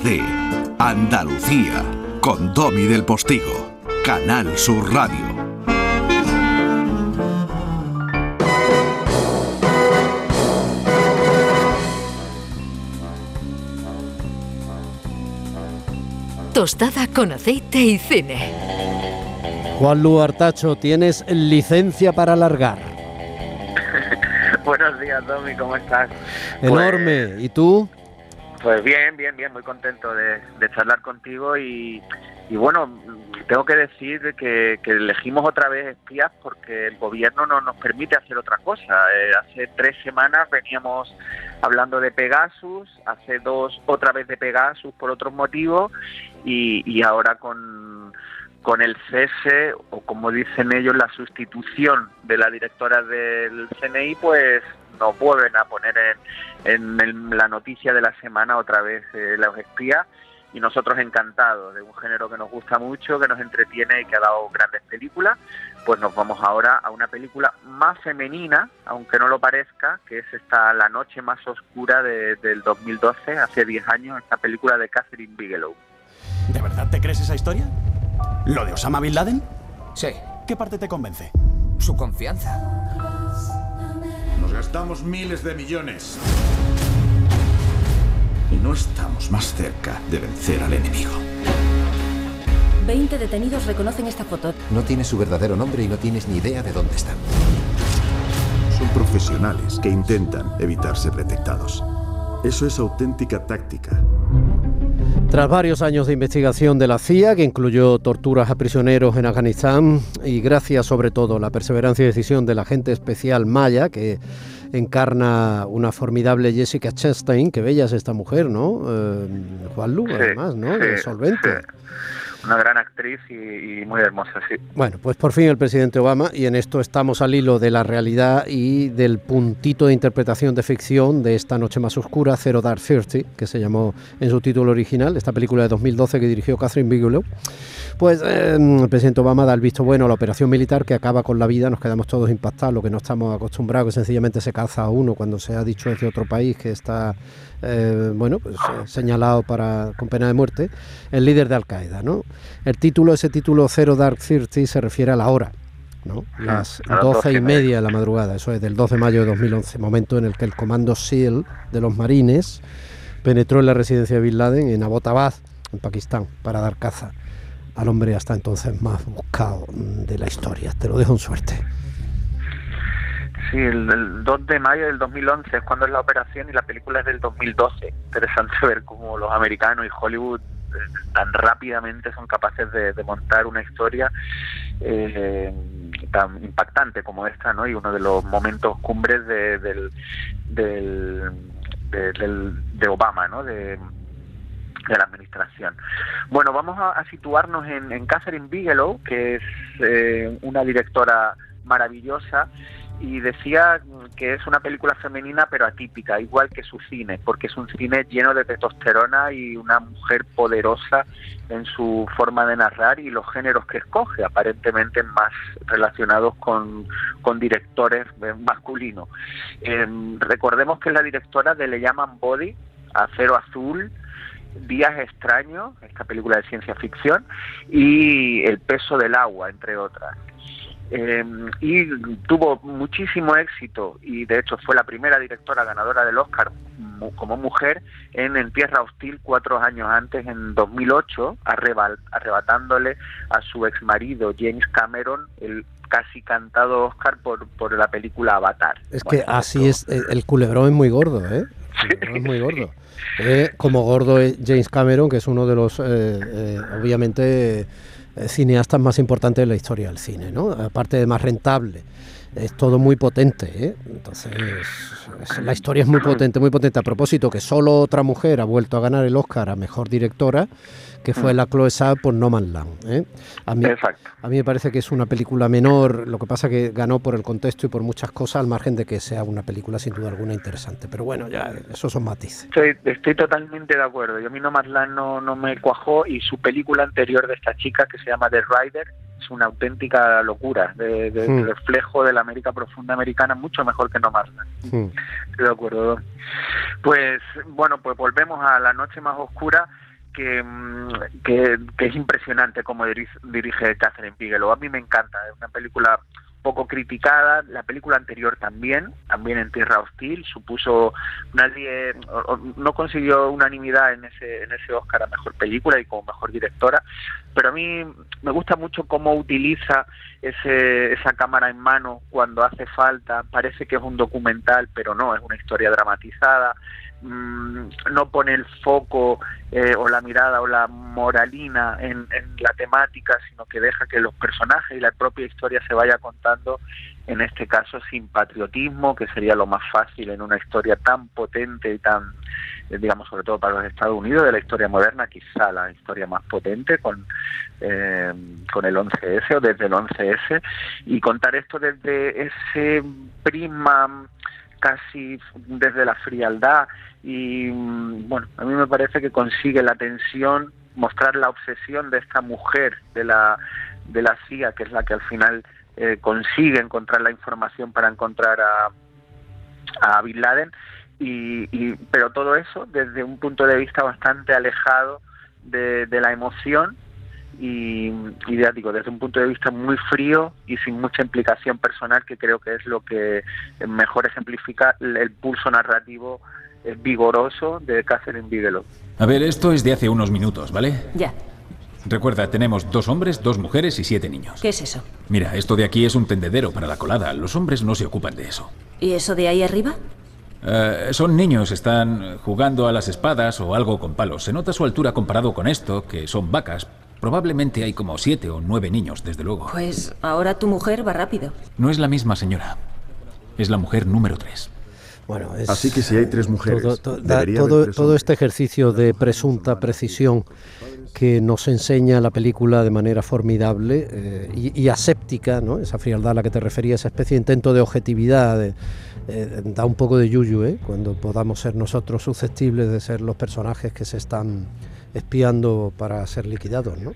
días de Andalucía con Domi del Postigo, Canal Sur Radio. Tostada con aceite y cine. Juan Lu Artacho, tienes licencia para alargar. Buenos días, Domi, ¿cómo estás? Enorme. Pues, ¿Y tú? Pues bien, bien, bien, muy contento de, charlar contigo y, bueno, tengo que decir que, elegimos otra vez espías porque el gobierno no nos permite hacer otra cosa. Eh, hace tres semanas veníamos hablando de Pegasus, hace dos otra vez de Pegasus por otros motivos y, y ahora con, con el cese o como dicen ellos la sustitución de la directora del CNI, pues nos vuelven a poner en, en, la noticia de la semana otra vez eh, los espías y nosotros encantados de un género que nos gusta mucho, que nos entretiene y que ha dado grandes películas, pues nos vamos ahora a una película más femenina, aunque no lo parezca, que es esta La noche más oscura del 2012, hace 10 años, esta película de Catherine Bigelow. ¿De verdad te crees esa historia? ¿Lo de Osama Bin Laden? Sí. ¿Qué parte te convence? Su confianza. Nos gastamos miles de millones. Y no estamos más cerca de vencer al enemigo. Veinte detenidos reconocen esta foto. No tienes su verdadero nombre y no tienes ni idea de dónde están. Son profesionales que intentan evitar ser detectados. Eso es auténtica táctica. Tras varios años de investigación de la CIA, que incluyó torturas a prisioneros en Afganistán, y gracias sobre todo a la perseverancia y decisión del agente especial Maya, que encarna una formidable Jessica Chastain, que bella es esta mujer, ¿no? Eh, Juan Lu, además, ¿no? solvente una gran actriz y, muy hermosa, sí. Bueno, pues por fin el presidente Obama, y en esto estamos al hilo de la realidad y del puntito de interpretación de ficción de esta noche más oscura, Zero Dark Thirty, que se llamó en su título original, esta película de 2012 que dirigió Catherine Bigelow. Pues em, el presidente Obama da el visto bueno a la operación militar que acaba con la vida, nos quedamos todos impactados, lo que no estamos acostumbrados, que sencillamente se caza a uno cuando se ha dicho desde otro país que está eh, bueno, pues, eh, señalado para, con pena de muerte, el líder de Al-Qaeda. ¿no? El título, ese título Zero Dark Thirty, se refiere a la hora. ¿no? Las doce y media de la madrugada, eso es del 2 de mayo de 2011, momento en el que el comando SEAL de los marines penetró en la residencia de Bin Laden en Abbottabad, en Pakistán, para dar caza al hombre hasta entonces más buscado de la historia. Te lo dejo en suerte. Sí, el, 2 de mayo del 2011 es cuando es la operación y la película es del 2012. Interesante ver cómo los americanos y Hollywood tan rápidamente son capaces de, montar una historia eh, tan impactante como esta, ¿no? Y uno de los momentos cumbres de, del, de, Obama, ¿no? De, la administración. Bueno, vamos a, situarnos en, en, Catherine Bigelow, que es eh, una directora maravillosa y decía que es una película femenina pero atípica, igual que su cine, porque es un cine lleno de testosterona y una mujer poderosa en su forma de narrar y los géneros que escoge, aparentemente más relacionados con, con directores masculinos. Em, recordemos que es la directora de Le llaman Body, Acero Azul, Días extraños, esta película de ciencia ficción, y El peso del agua, entre otras. Em, y tuvo muchísimo éxito y de hecho fue la primera directora ganadora del Oscar como mujer en En Tierra Hostil cuatro años antes, en 2008, arrebatándole a su ex marido James Cameron el casi cantado Oscar por, por la película Avatar. Es que así es, el culebrón es muy gordo, ¿eh? es muy gordo. Eh, como gordo es James Cameron, que es uno de los, eh, eh, obviamente, eh, cineastas más importantes de la historia del cine, ¿no? Aparte de más rentable. Es todo muy potente, ¿eh? Entonces, la historia es muy potente, muy potente. A propósito, que solo otra mujer ha vuelto a ganar el Oscar a Mejor Directora, que fue mm. la Chloe Zhao por No Man Land. ¿eh? A, mí, a mí me parece que es una película menor, lo que pasa que ganó por el contexto y por muchas cosas, al margen de que sea una película sin duda alguna interesante. Pero bueno, ya esos son matices. Estoy, estoy totalmente de acuerdo. Yo a mí No Man Land no, no me cuajó y su película anterior de esta chica, que se llama The Rider, es una auténtica locura, de, de- Hmm. reflejo de la América profunda americana, mucho mejor que No Marla. Hmm. Estoy de acuerdo. Pues bueno, pues volvemos a la noche más oscura que, mm, que, que es impresionante como diri- dirige Catherine Bigelow. A mí me encanta, es una película poco criticada, la película anterior también, también en Tierra Hostil, supuso nadie no consiguió unanimidad en ese en ese Oscar a mejor película y como mejor directora, pero a mí me gusta mucho cómo utiliza ese, esa cámara en mano cuando hace falta, parece que es un documental, pero no, es una historia dramatizada, mm, no pone el foco eh, o la mirada o la moralina en, la temática, sino que deja que los personajes y la propia historia se vaya contando, en este caso sin patriotismo, que sería lo más fácil en una historia tan potente y tan, eh, digamos, sobre todo para los Estados Unidos, de la historia moderna, quizá la historia más potente con, eh, con el 11S o desde el 11S, y contar esto desde ese prisma casi desde la frialdad y mm, bueno, a mí me parece que consigue la tensión, mostrar la obsesión de esta mujer de la de la CIA, que es la que al final eh, consigue encontrar la información para encontrar a, a Bin Laden, y, y- pero todo eso desde un punto de vista bastante alejado de, de la emoción y, y ya digo, desde un punto de vista muy frío y sin mucha implicación personal, que creo que es lo que mejor ejemplifica el el pulso narrativo eh, vigoroso de Catherine Bigelow. A ver, esto es de hace unos minutos, ¿vale? Ya. Recuerda, tenemos dos hombres, dos mujeres y siete niños. ¿Qué es eso? Mira, esto de aquí es un tendedero para la colada. Los hombres no se ocupan de eso. ¿Y eso de ahí arriba? Eh, son niños, están jugando a las espadas o algo con palos. Se nota su altura comparado con esto, que son vacas. Probablemente hay como siete o nueve niños, desde luego. Pues ahora tu mujer va rápido. No es la misma señora. Es la mujer número tres. Bueno, es Así que si hay tres mujeres, todo, to- da- este ejercicio de presunta precisión que nos enseña la película de manera formidable eh, y, y aséptica, ¿no? esa frialdad a la que te refería, esa especie de intento de objetividad, de- eh, da un poco de yuyu, ¿eh? cuando podamos ser nosotros susceptibles de ser los personajes que se están espiando para ser liquidados. ¿no?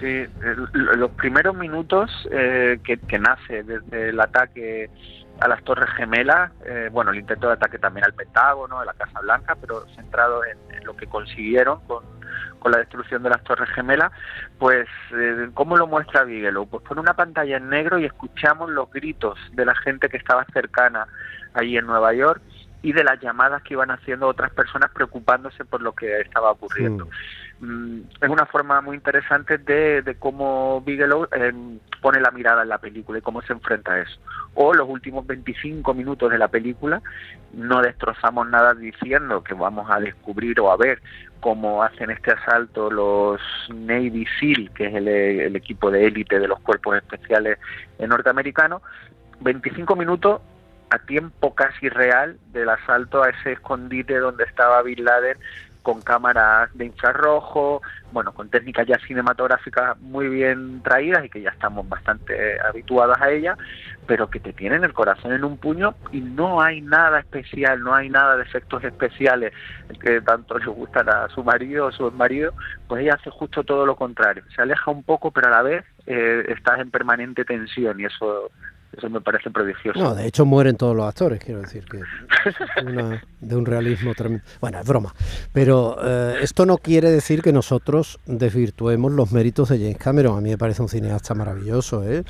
Sí, los primeros minutos eh, que, nace desde el ataque a las Torres Gemelas, eh, bueno, el intento de ataque también al Pentágono, a la Casa Blanca, pero centrado en, lo que consiguieron con, con la destrucción de las Torres Gemelas, pues, eh, ¿cómo lo muestra Bigelow? Pues pone una pantalla en negro y escuchamos los gritos de la gente que estaba cercana allí en Nueva York y de las llamadas que iban haciendo otras personas preocupándose por lo que estaba ocurriendo. Mm, es una forma muy interesante de, de cómo Bigelow eh, pone la mirada en la película y cómo se enfrenta a eso. O los últimos 25 minutos de la película no destrozamos nada diciendo que vamos a descubrir o a ver cómo hacen este asalto los Navy SEAL, que es el, el equipo de élite de los cuerpos especiales norteamericanos. 25 minutos a tiempo casi real del asalto a ese escondite donde estaba Bin Laden con cámaras de infrarrojo, bueno, con técnicas ya cinematográficas muy bien traídas y que ya estamos bastante habituadas a ellas, pero que te tienen el corazón en un puño y no hay nada especial, no hay nada de efectos especiales que tanto le gustan a su marido o su marido, pues ella hace justo todo lo contrario, se aleja un poco, pero a la vez eh, estás en permanente tensión y eso eso me parece prodigioso. No, de hecho mueren todos los actores, quiero decir que una- de un realismo tremendo. Bueno, es broma. Pero eh, esto no quiere decir que nosotros desvirtuemos los méritos de James Cameron. A mí me parece un cineasta maravilloso, ¿eh?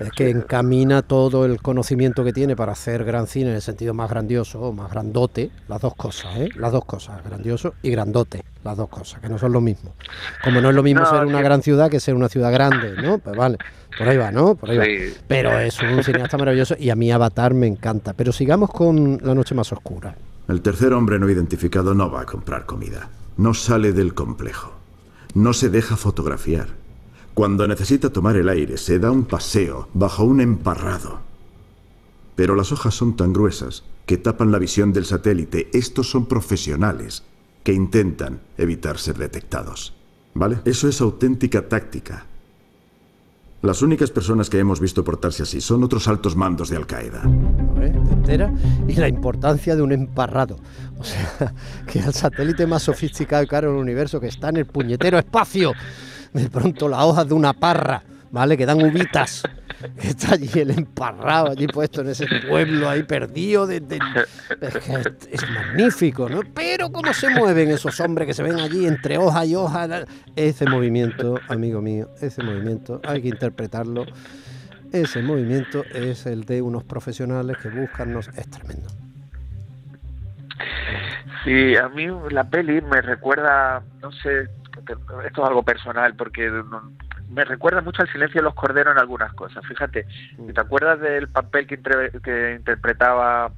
es que encamina todo el conocimiento que tiene para hacer gran cine en el sentido más grandioso o más grandote, las dos cosas, ¿eh? las dos cosas, grandioso y grandote, las dos cosas, que no son lo mismo. Como no es lo mismo No, ser una sí. gran ciudad que ser una ciudad grande, ¿no? Pues vale, por ahí va, ¿no? Por ahí va. Pero es un cineasta maravilloso y a mí Avatar me encanta. Pero sigamos con La Noche Más Oscura. El tercer hombre no identificado no va a comprar comida. No sale del complejo. No se deja fotografiar. Cuando necesita tomar el aire, se da un paseo bajo un emparrado. Pero las hojas son tan gruesas que tapan la visión del satélite. Estos son profesionales que intentan evitar ser detectados. ¿Vale? Eso es auténtica táctica. Las únicas personas que hemos visto portarse así son otros altos mandos de Al-Qaeda. ¿eh? ¿Te enteras? Y la importancia de un emparrado. O sea, que el satélite más sofisticado y caro del universo que está en el puñetero espacio, de pronto la hoja de una parra ¿vale? Que dan uvitas. Que está allí el emparrado, allí puesto en ese pueblo ahí perdido. De, es, magnífico, ¿no? Pero cómo se mueven esos hombres que se ven allí entre hoja y hoja. Ese movimiento, amigo mío, ese movimiento hay que interpretarlo. Ese movimiento es el de unos profesionales que buscan, es tremendo. Sí, a mí la peli me recuerda, no sé, esto es algo personal, porque me recuerda mucho al silencio de los corderos en algunas cosas. Fíjate, mm. ¿te acuerdas del papel que, que interpretaba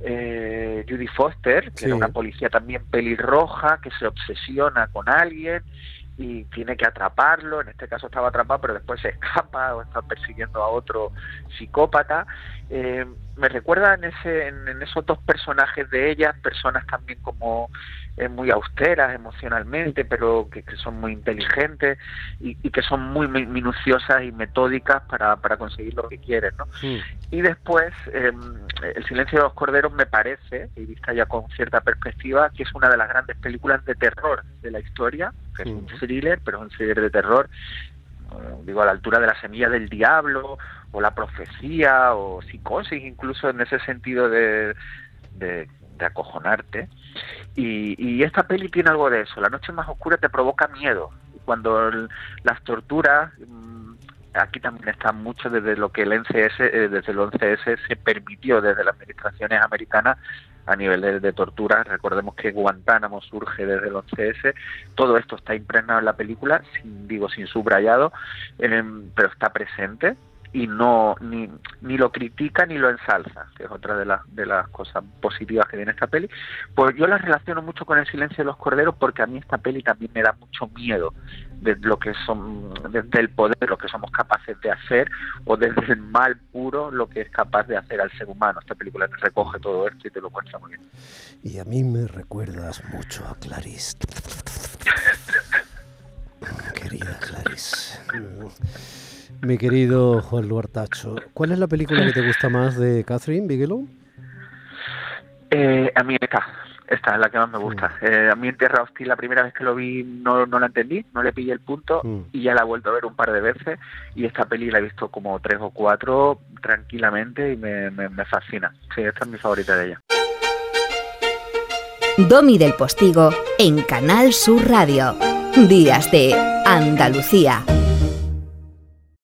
eh, Judy Foster, que era una policía también pelirroja, que se obsesiona con alguien y tiene que atraparlo, en este caso estaba atrapado, pero después se escapa o está persiguiendo a otro psicópata. Eh, me recuerda en, ese, en, esos dos personajes de ellas, personas también como eh, muy austeras emocionalmente, pero que, son muy inteligentes y, que son muy minuciosas y metódicas para, para conseguir lo que quieren. ¿no? Y después, em, El silencio de los corderos me parece, y vista ya con cierta perspectiva, que es una de las grandes películas de terror de la historia, que es un thriller, pero es un thriller de terror, eh, digo, a la altura de la semilla del diablo, o la profecía, o psicosis, incluso en ese sentido de, de, acojonarte. Y, esta peli tiene algo de eso. La noche más oscura te provoca miedo. Cuando las torturas, mm, aquí también está mucho desde lo que el NCS, eh, desde el 11S se permitió desde las administraciones americanas a nivel de, tortura. Recordemos que Guantánamo surge desde el 11S. Todo esto está impregnado en la película, sin, digo, sin subrayado, em, pero está presente y no ni, ni lo critica ni lo ensalza, que es otra de las de las cosas positivas que tiene esta peli. Pues yo la relaciono mucho con el silencio de los corderos porque a mí esta peli también me da mucho miedo de lo que son desde el poder lo que somos capaces de hacer o desde el mal puro lo que es capaz de hacer al ser humano. Esta película te recoge todo esto y te lo cuenta muy bien. Y a mí me recuerdas mucho a Clarice. Querida Clarice. Mi querido Juan Luartacho, ¿cuál es la película que te gusta más de Catherine Bigelow? Eh, a mí esta, esta es la que más me gusta. Eh, a mí en Tierra Hostil la primera vez que lo vi no, no la entendí, no le pillé el punto mm. y ya la he vuelto a ver un par de veces y esta peli la he visto como tres o cuatro tranquilamente y me, me, me fascina. Sí, esta es mi favorita de ella. Domi del Postigo en Canal Sur Radio. Días de Andalucía.